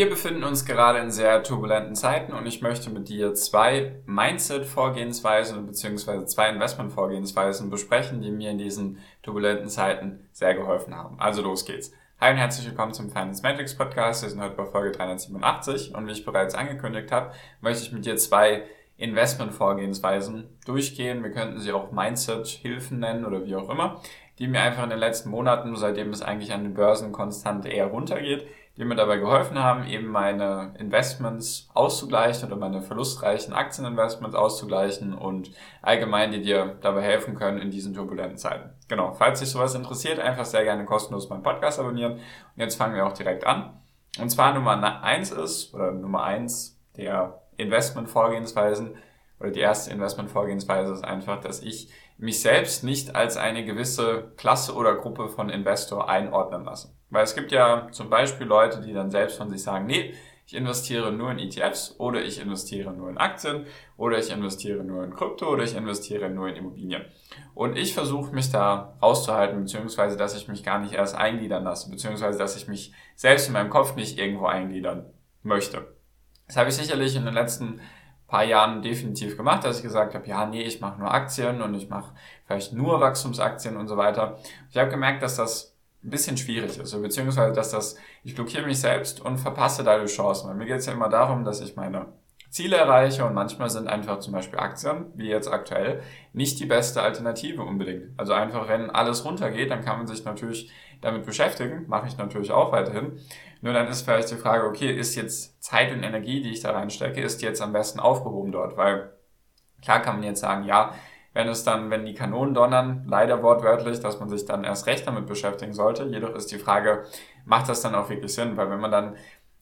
Wir befinden uns gerade in sehr turbulenten Zeiten und ich möchte mit dir zwei Mindset-Vorgehensweisen bzw. zwei Investment-Vorgehensweisen besprechen, die mir in diesen turbulenten Zeiten sehr geholfen haben. Also los geht's. Hi und herzlich willkommen zum Finance Matrix Podcast. Wir sind heute bei Folge 387 und wie ich bereits angekündigt habe, möchte ich mit dir zwei Investment-Vorgehensweisen durchgehen. Wir könnten sie auch Mindset-Hilfen nennen oder wie auch immer, die mir einfach in den letzten Monaten, seitdem es eigentlich an den Börsen konstant eher runtergeht, die mir dabei geholfen haben, eben meine Investments auszugleichen oder meine verlustreichen Aktieninvestments auszugleichen und allgemein, die dir dabei helfen können in diesen turbulenten Zeiten. Genau, falls dich sowas interessiert, einfach sehr gerne kostenlos meinen Podcast abonnieren. Und jetzt fangen wir auch direkt an. Und zwar Nummer eins ist, oder Nummer eins der Investmentvorgehensweisen, oder die erste Investmentvorgehensweise ist einfach, dass ich mich selbst nicht als eine gewisse Klasse oder Gruppe von Investor einordnen lasse. Weil es gibt ja zum Beispiel Leute, die dann selbst von sich sagen, nee, ich investiere nur in ETFs oder ich investiere nur in Aktien oder ich investiere nur in Krypto oder ich investiere nur in Immobilien. Und ich versuche mich da rauszuhalten, beziehungsweise dass ich mich gar nicht erst eingliedern lasse, beziehungsweise dass ich mich selbst in meinem Kopf nicht irgendwo eingliedern möchte. Das habe ich sicherlich in den letzten paar Jahren definitiv gemacht, dass ich gesagt habe, ja, nee, ich mache nur Aktien und ich mache vielleicht nur Wachstumsaktien und so weiter. Ich habe gemerkt, dass das ein bisschen schwierig ist, beziehungsweise dass das, ich blockiere mich selbst und verpasse dadurch Chancen. Weil mir geht es ja immer darum, dass ich meine Ziele erreiche und manchmal sind einfach zum Beispiel Aktien, wie jetzt aktuell, nicht die beste Alternative unbedingt. Also einfach, wenn alles runtergeht, dann kann man sich natürlich damit beschäftigen, mache ich natürlich auch weiterhin. Nur dann ist vielleicht die Frage, okay, ist jetzt Zeit und Energie, die ich da reinstecke, ist jetzt am besten aufgehoben dort? Weil klar kann man jetzt sagen, ja, wenn es dann, wenn die Kanonen donnern, leider wortwörtlich, dass man sich dann erst recht damit beschäftigen sollte. Jedoch ist die Frage, macht das dann auch wirklich Sinn? Weil wenn man dann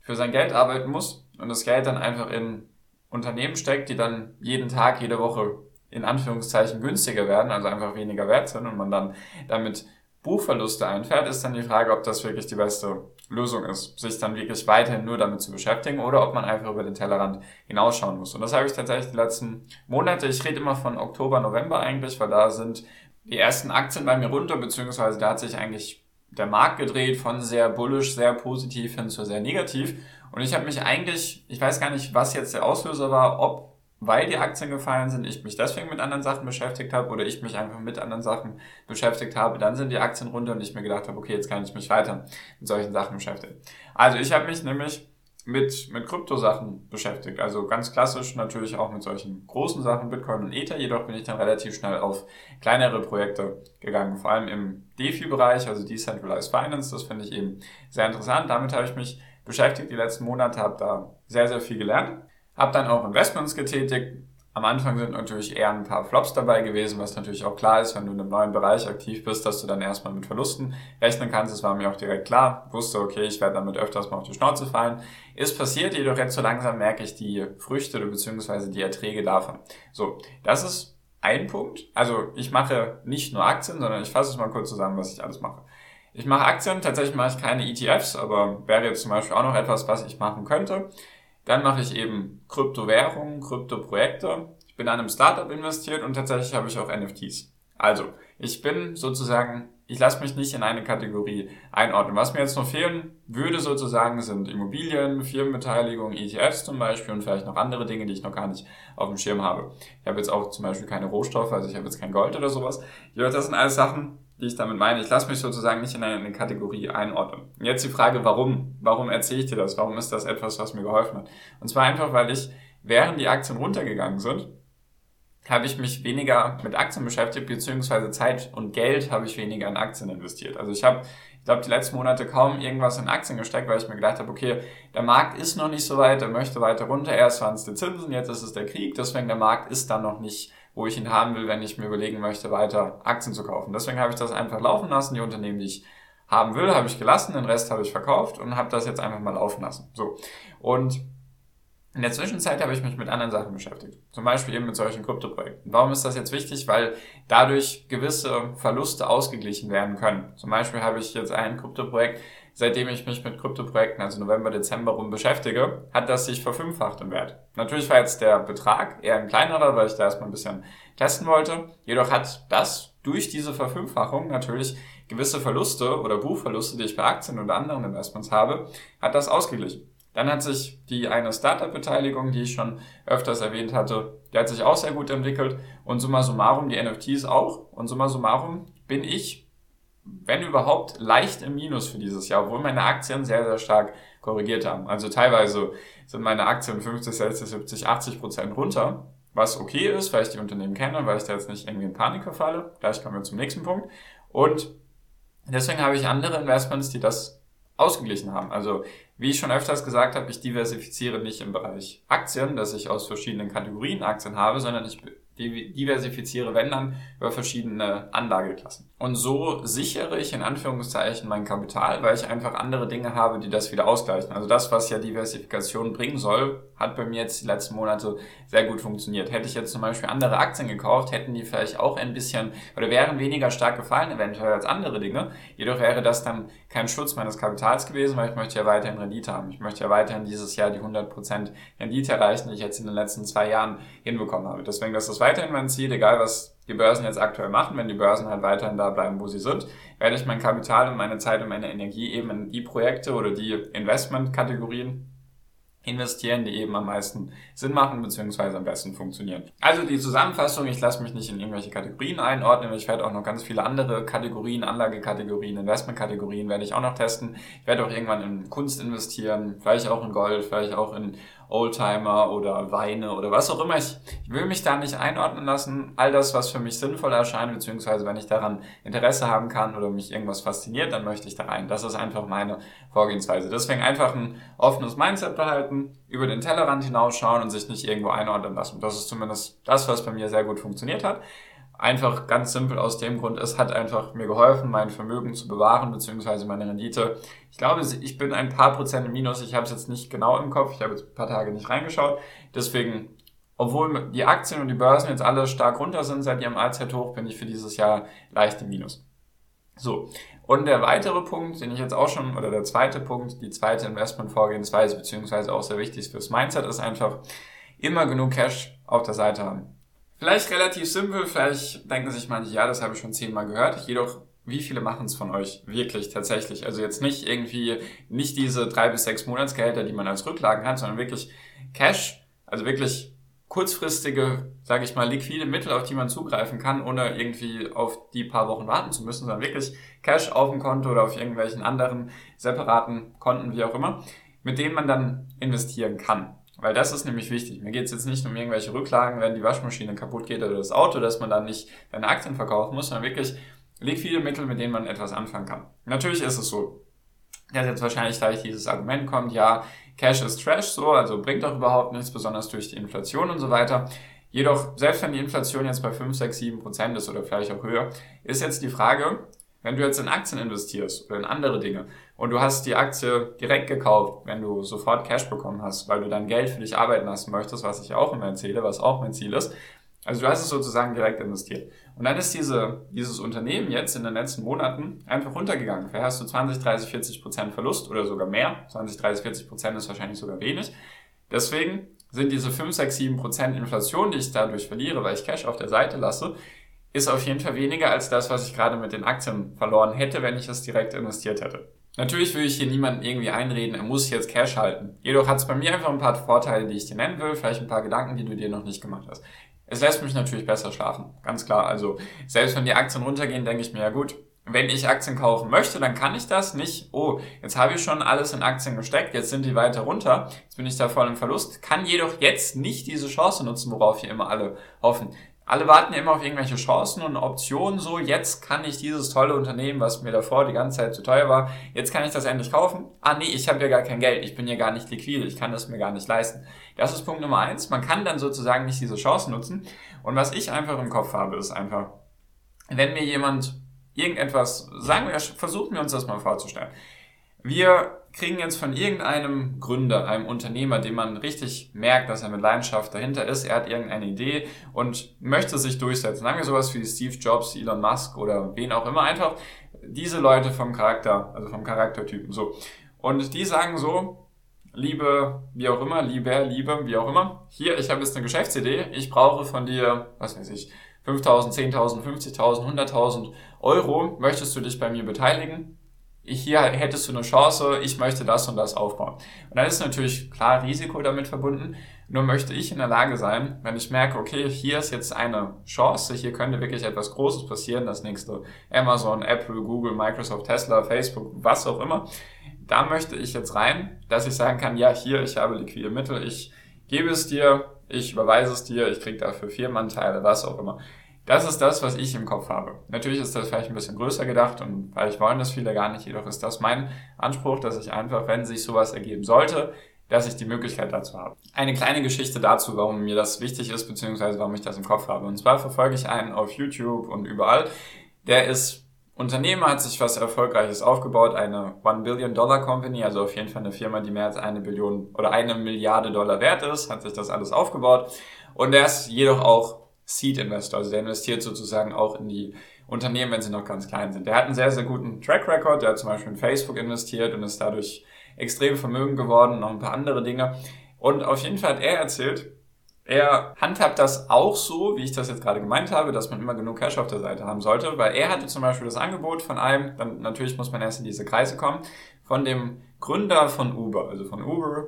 für sein Geld arbeiten muss und das Geld dann einfach in Unternehmen steckt, die dann jeden Tag, jede Woche in Anführungszeichen günstiger werden, also einfach weniger wert sind und man dann damit Buchverluste einfährt, ist dann die Frage, ob das wirklich die beste Lösung ist, sich dann wirklich weiterhin nur damit zu beschäftigen oder ob man einfach über den Tellerrand hinausschauen muss. Und das habe ich tatsächlich die letzten Monate, ich rede immer von Oktober, November eigentlich, weil da sind die ersten Aktien bei mir runter, beziehungsweise da hat sich eigentlich der Markt gedreht von sehr bullish, sehr positiv hin zu sehr negativ. Und ich habe mich eigentlich, ich weiß gar nicht, was jetzt der Auslöser war, ob weil die Aktien gefallen sind, ich mich deswegen mit anderen Sachen beschäftigt habe oder ich mich einfach mit anderen Sachen beschäftigt habe, dann sind die Aktien runter und ich mir gedacht habe, okay, jetzt kann ich mich weiter mit solchen Sachen beschäftigen. Also ich habe mich nämlich mit, mit Kryptosachen beschäftigt. Also ganz klassisch natürlich auch mit solchen großen Sachen, Bitcoin und Ether. Jedoch bin ich dann relativ schnell auf kleinere Projekte gegangen, vor allem im DeFi-Bereich, also Decentralized Finance. Das finde ich eben sehr interessant. Damit habe ich mich beschäftigt die letzten Monate, habe da sehr, sehr viel gelernt. Hab dann auch Investments getätigt. Am Anfang sind natürlich eher ein paar Flops dabei gewesen, was natürlich auch klar ist, wenn du in einem neuen Bereich aktiv bist, dass du dann erstmal mit Verlusten rechnen kannst. Das war mir auch direkt klar. wusste, okay, ich werde damit öfters mal auf die Schnauze fallen. Ist passiert, jedoch jetzt so langsam merke ich die Früchte bzw. die Erträge davon. So, das ist ein Punkt. Also ich mache nicht nur Aktien, sondern ich fasse es mal kurz zusammen, was ich alles mache. Ich mache Aktien, tatsächlich mache ich keine ETFs, aber wäre jetzt zum Beispiel auch noch etwas, was ich machen könnte. Dann mache ich eben Kryptowährungen, Kryptoprojekte. Ich bin an einem Startup investiert und tatsächlich habe ich auch NFTs. Also, ich bin sozusagen, ich lasse mich nicht in eine Kategorie einordnen. Was mir jetzt noch fehlen würde sozusagen sind Immobilien, Firmenbeteiligung, ETFs zum Beispiel und vielleicht noch andere Dinge, die ich noch gar nicht auf dem Schirm habe. Ich habe jetzt auch zum Beispiel keine Rohstoffe, also ich habe jetzt kein Gold oder sowas. Ja, das sind alles Sachen, die ich damit meine. Ich lasse mich sozusagen nicht in eine Kategorie einordnen. Und jetzt die Frage, warum? Warum erzähle ich dir das? Warum ist das etwas, was mir geholfen hat? Und zwar einfach, weil ich, während die Aktien runtergegangen sind, habe ich mich weniger mit Aktien beschäftigt, beziehungsweise Zeit und Geld habe ich weniger in Aktien investiert. Also ich habe, ich glaube, die letzten Monate kaum irgendwas in Aktien gesteckt, weil ich mir gedacht habe, okay, der Markt ist noch nicht so weit, er möchte weiter runter, erst waren es die Zinsen, jetzt ist es der Krieg, deswegen der Markt ist dann noch nicht wo ich ihn haben will, wenn ich mir überlegen möchte, weiter Aktien zu kaufen. Deswegen habe ich das einfach laufen lassen. Die Unternehmen, die ich haben will, habe ich gelassen, den Rest habe ich verkauft und habe das jetzt einfach mal laufen lassen. So. Und in der Zwischenzeit habe ich mich mit anderen Sachen beschäftigt. Zum Beispiel eben mit solchen Kryptoprojekten. Warum ist das jetzt wichtig? Weil dadurch gewisse Verluste ausgeglichen werden können. Zum Beispiel habe ich jetzt ein Kryptoprojekt, seitdem ich mich mit Kryptoprojekten, also November, Dezember rum beschäftige, hat das sich verfünffacht im Wert. Natürlich war jetzt der Betrag eher ein kleinerer, weil ich da erstmal ein bisschen testen wollte. Jedoch hat das durch diese Verfünffachung natürlich gewisse Verluste oder Buchverluste, die ich bei Aktien oder anderen Investments habe, hat das ausgeglichen. Dann hat sich die eine Startup-Beteiligung, die ich schon öfters erwähnt hatte, die hat sich auch sehr gut entwickelt. Und summa summarum die NFTs auch. Und summa summarum bin ich, wenn überhaupt, leicht im Minus für dieses Jahr, obwohl meine Aktien sehr, sehr stark korrigiert haben. Also teilweise sind meine Aktien 50, 60, 70, 80 Prozent runter, was okay ist, weil ich die Unternehmen kenne, weil ich da jetzt nicht irgendwie in Panik verfalle. Gleich kommen wir zum nächsten Punkt. Und deswegen habe ich andere Investments, die das ausgeglichen haben. Also wie ich schon öfters gesagt habe, ich diversifiziere nicht im Bereich Aktien, dass ich aus verschiedenen Kategorien Aktien habe, sondern ich diversifiziere, wenn dann, über verschiedene Anlageklassen. Und so sichere ich in Anführungszeichen mein Kapital, weil ich einfach andere Dinge habe, die das wieder ausgleichen. Also das, was ja Diversifikation bringen soll, hat bei mir jetzt die letzten Monate sehr gut funktioniert. Hätte ich jetzt zum Beispiel andere Aktien gekauft, hätten die vielleicht auch ein bisschen oder wären weniger stark gefallen eventuell als andere Dinge. Jedoch wäre das dann kein Schutz meines Kapitals gewesen, weil ich möchte ja weiterhin Rendite haben. Ich möchte ja weiterhin dieses Jahr die 100% Rendite erreichen, die ich jetzt in den letzten zwei Jahren hinbekommen habe. Deswegen, das weiterhin mein Ziel, egal was die Börsen jetzt aktuell machen, wenn die Börsen halt weiterhin da bleiben, wo sie sind, werde ich mein Kapital und meine Zeit und meine Energie eben in die Projekte oder die Investmentkategorien investieren, die eben am meisten Sinn machen bzw. am besten funktionieren. Also die Zusammenfassung, ich lasse mich nicht in irgendwelche Kategorien einordnen, ich werde auch noch ganz viele andere Kategorien, Anlagekategorien, Investmentkategorien werde ich auch noch testen. Ich werde auch irgendwann in Kunst investieren, vielleicht auch in Gold, vielleicht auch in Oldtimer oder Weine oder was auch immer. Ich, ich will mich da nicht einordnen lassen. All das, was für mich sinnvoll erscheint, beziehungsweise wenn ich daran Interesse haben kann oder mich irgendwas fasziniert, dann möchte ich da rein. Das ist einfach meine Vorgehensweise. Deswegen einfach ein offenes Mindset behalten, über den Tellerrand hinausschauen und sich nicht irgendwo einordnen lassen. Das ist zumindest das, was bei mir sehr gut funktioniert hat. Einfach ganz simpel aus dem Grund, es hat einfach mir geholfen, mein Vermögen zu bewahren, beziehungsweise meine Rendite. Ich glaube, ich bin ein paar Prozent im Minus. Ich habe es jetzt nicht genau im Kopf. Ich habe jetzt ein paar Tage nicht reingeschaut. Deswegen, obwohl die Aktien und die Börsen jetzt alle stark runter sind seit ihrem Allzeithoch, bin ich für dieses Jahr leicht im Minus. So. Und der weitere Punkt, den ich jetzt auch schon, oder der zweite Punkt, die zweite Investmentvorgehensweise, beziehungsweise auch sehr wichtig fürs Mindset, ist einfach immer genug Cash auf der Seite haben. Vielleicht relativ simpel, vielleicht denken sich manche, ja, das habe ich schon zehnmal gehört. Jedoch, wie viele machen es von euch wirklich tatsächlich? Also jetzt nicht irgendwie, nicht diese drei bis sechs Monatsgehälter, die man als Rücklagen hat, sondern wirklich Cash, also wirklich kurzfristige, sage ich mal, liquide Mittel, auf die man zugreifen kann, ohne irgendwie auf die paar Wochen warten zu müssen, sondern wirklich Cash auf dem Konto oder auf irgendwelchen anderen separaten Konten, wie auch immer, mit denen man dann investieren kann. Weil das ist nämlich wichtig. Mir geht es jetzt nicht um irgendwelche Rücklagen, wenn die Waschmaschine kaputt geht oder das Auto, dass man dann nicht seine Aktien verkaufen muss, sondern wirklich liquide Mittel, mit denen man etwas anfangen kann. Natürlich ist es so, dass jetzt wahrscheinlich gleich dieses Argument kommt, ja, Cash ist Trash, so, also bringt doch überhaupt nichts, besonders durch die Inflation und so weiter. Jedoch, selbst wenn die Inflation jetzt bei 5, 6, 7 Prozent ist oder vielleicht auch höher, ist jetzt die Frage, wenn du jetzt in Aktien investierst oder in andere Dinge und du hast die Aktie direkt gekauft, wenn du sofort Cash bekommen hast, weil du dein Geld für dich arbeiten lassen möchtest, was ich auch immer erzähle, was auch mein Ziel ist. Also du hast es sozusagen direkt investiert. Und dann ist diese, dieses Unternehmen jetzt in den letzten Monaten einfach runtergegangen. Vielleicht hast du 20, 30, 40 Prozent Verlust oder sogar mehr. 20, 30, 40 Prozent ist wahrscheinlich sogar wenig. Deswegen sind diese 5, 6, 7 Prozent Inflation, die ich dadurch verliere, weil ich Cash auf der Seite lasse, ist auf jeden Fall weniger als das, was ich gerade mit den Aktien verloren hätte, wenn ich es direkt investiert hätte. Natürlich will ich hier niemanden irgendwie einreden, er muss jetzt Cash halten. Jedoch hat es bei mir einfach ein paar Vorteile, die ich dir nennen will, vielleicht ein paar Gedanken, die du dir noch nicht gemacht hast. Es lässt mich natürlich besser schlafen, ganz klar. Also selbst wenn die Aktien runtergehen, denke ich mir, ja gut, wenn ich Aktien kaufen möchte, dann kann ich das nicht. Oh, jetzt habe ich schon alles in Aktien gesteckt, jetzt sind die weiter runter, jetzt bin ich da voll im Verlust, kann jedoch jetzt nicht diese Chance nutzen, worauf hier immer alle hoffen alle warten ja immer auf irgendwelche Chancen und Optionen, so jetzt kann ich dieses tolle Unternehmen, was mir davor die ganze Zeit zu teuer war, jetzt kann ich das endlich kaufen. Ah nee, ich habe ja gar kein Geld, ich bin ja gar nicht liquide, ich kann das mir gar nicht leisten. Das ist Punkt Nummer eins. Man kann dann sozusagen nicht diese Chancen nutzen. Und was ich einfach im Kopf habe, ist einfach, wenn mir jemand irgendetwas, sagen wir, versuchen wir uns das mal vorzustellen. Wir kriegen jetzt von irgendeinem Gründer, einem Unternehmer, dem man richtig merkt, dass er mit Leidenschaft dahinter ist, er hat irgendeine Idee und möchte sich durchsetzen. Sagen wir sowas wie Steve Jobs, Elon Musk oder wen auch immer, einfach diese Leute vom Charakter, also vom Charaktertypen, so. Und die sagen so, liebe, wie auch immer, lieber, liebe, wie auch immer, hier, ich habe jetzt eine Geschäftsidee, ich brauche von dir, was weiß ich, 5.000, 10.000, 50.000, 100.000 Euro, möchtest du dich bei mir beteiligen? Hier hättest du eine Chance, ich möchte das und das aufbauen. Und dann ist natürlich klar Risiko damit verbunden. Nur möchte ich in der Lage sein, wenn ich merke, okay, hier ist jetzt eine Chance, hier könnte wirklich etwas Großes passieren, das nächste Amazon, Apple, Google, Microsoft, Tesla, Facebook, was auch immer. Da möchte ich jetzt rein, dass ich sagen kann, ja, hier, ich habe liquide Mittel, ich gebe es dir, ich überweise es dir, ich kriege dafür Firmenanteile, was auch immer. Das ist das, was ich im Kopf habe. Natürlich ist das vielleicht ein bisschen größer gedacht und vielleicht wollen das viele gar nicht, jedoch ist das mein Anspruch, dass ich einfach, wenn sich sowas ergeben sollte, dass ich die Möglichkeit dazu habe. Eine kleine Geschichte dazu, warum mir das wichtig ist, beziehungsweise warum ich das im Kopf habe. Und zwar verfolge ich einen auf YouTube und überall. Der ist Unternehmer, hat sich was Erfolgreiches aufgebaut, eine One Billion Dollar Company, also auf jeden Fall eine Firma, die mehr als eine Billion oder eine Milliarde Dollar wert ist, hat sich das alles aufgebaut. Und der ist jedoch auch Seed-Investor, also der investiert sozusagen auch in die Unternehmen, wenn sie noch ganz klein sind. Der hat einen sehr, sehr guten Track Record, der hat zum Beispiel in Facebook investiert und ist dadurch extrem vermögend geworden, noch ein paar andere Dinge. Und auf jeden Fall hat er erzählt, er handhabt das auch so, wie ich das jetzt gerade gemeint habe, dass man immer genug Cash auf der Seite haben sollte, weil er hatte zum Beispiel das Angebot von einem, dann natürlich muss man erst in diese Kreise kommen, von dem Gründer von Uber, also von Uber,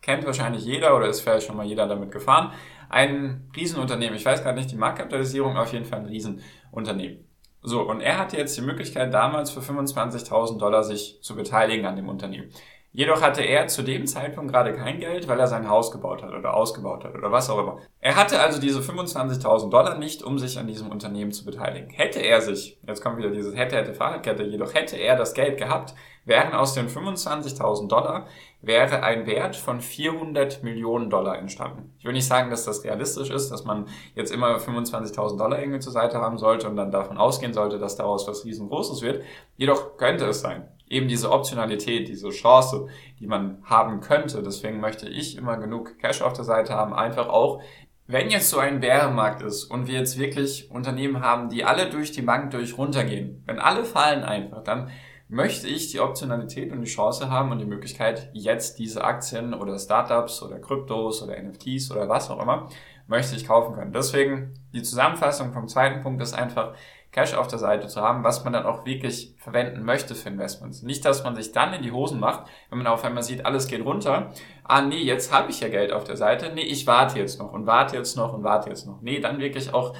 kennt wahrscheinlich jeder oder ist vielleicht schon mal jeder damit gefahren ein Riesenunternehmen. Ich weiß gerade nicht die Marktkapitalisierung, auf jeden Fall ein Riesenunternehmen. So, und er hatte jetzt die Möglichkeit, damals für 25.000 Dollar sich zu beteiligen an dem Unternehmen. Jedoch hatte er zu dem Zeitpunkt gerade kein Geld, weil er sein Haus gebaut hat oder ausgebaut hat oder was auch immer. Er hatte also diese 25.000 Dollar nicht, um sich an diesem Unternehmen zu beteiligen. Hätte er sich, jetzt kommt wieder dieses hätte, hätte, Fahrradkette, jedoch hätte er das Geld gehabt, wären aus den 25.000 Dollar wäre ein Wert von 400 Millionen Dollar entstanden. Ich will nicht sagen, dass das realistisch ist, dass man jetzt immer 25.000 Dollar irgendwie zur Seite haben sollte und dann davon ausgehen sollte, dass daraus was riesengroßes wird. Jedoch könnte es sein. Eben diese Optionalität, diese Chance, die man haben könnte. Deswegen möchte ich immer genug Cash auf der Seite haben, einfach auch wenn jetzt so ein Bärenmarkt ist und wir jetzt wirklich Unternehmen haben, die alle durch die Bank durch runtergehen, wenn alle fallen einfach, dann möchte ich die Optionalität und die Chance haben und die Möglichkeit, jetzt diese Aktien oder Startups oder Kryptos oder NFTs oder was auch immer, möchte ich kaufen können. Deswegen die Zusammenfassung vom zweiten Punkt ist einfach, Cash auf der Seite zu haben, was man dann auch wirklich verwenden möchte für Investments. Nicht, dass man sich dann in die Hosen macht, wenn man auf einmal sieht, alles geht runter. Ah, nee, jetzt habe ich ja Geld auf der Seite. Nee, ich warte jetzt noch und warte jetzt noch und warte jetzt noch. Nee, dann wirklich auch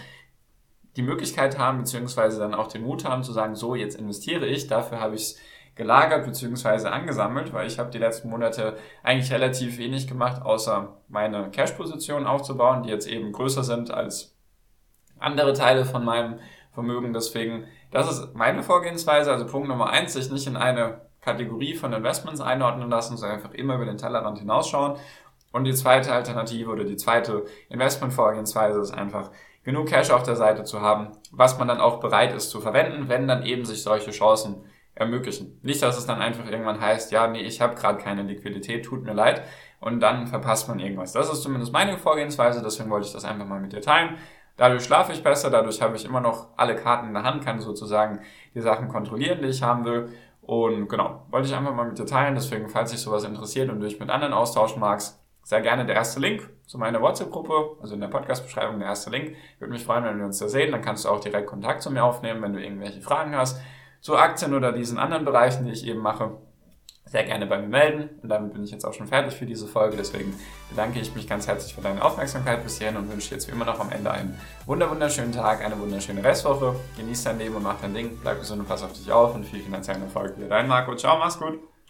die Möglichkeit haben, beziehungsweise dann auch den Mut haben zu sagen, so, jetzt investiere ich, dafür habe ich es gelagert beziehungsweise angesammelt, weil ich habe die letzten Monate eigentlich relativ wenig gemacht, außer meine Cash-Position aufzubauen, die jetzt eben größer sind als andere Teile von meinem Vermögen. Deswegen, das ist meine Vorgehensweise. Also Punkt Nummer eins, sich nicht in eine Kategorie von Investments einordnen lassen, sondern einfach immer über den Tellerrand hinausschauen. Und die zweite Alternative oder die zweite Investmentvorgehensweise ist einfach, genug Cash auf der Seite zu haben, was man dann auch bereit ist zu verwenden, wenn dann eben sich solche Chancen ermöglichen. Nicht, dass es dann einfach irgendwann heißt, ja, nee, ich habe gerade keine Liquidität, tut mir leid, und dann verpasst man irgendwas. Das ist zumindest meine Vorgehensweise, deswegen wollte ich das einfach mal mit dir teilen. Dadurch schlafe ich besser, dadurch habe ich immer noch alle Karten in der Hand, kann sozusagen die Sachen kontrollieren, die ich haben will. Und genau, wollte ich einfach mal mit dir teilen. Deswegen, falls dich sowas interessiert und du dich mit anderen austauschen magst, sehr gerne der erste Link zu meiner WhatsApp-Gruppe, also in der Podcast-Beschreibung der erste Link. Würde mich freuen, wenn wir uns da sehen. Dann kannst du auch direkt Kontakt zu mir aufnehmen, wenn du irgendwelche Fragen hast zu Aktien oder diesen anderen Bereichen, die ich eben mache. Sehr gerne bei mir melden. Und damit bin ich jetzt auch schon fertig für diese Folge. Deswegen bedanke ich mich ganz herzlich für deine Aufmerksamkeit bis hierhin und wünsche jetzt wie immer noch am Ende einen wunderschönen Tag, eine wunderschöne Restwoche. Genieß dein Leben und mach dein Ding. Bleib gesund und pass auf dich auf und viel finanziellen Erfolg. Wieder dein Marco. Ciao, mach's gut.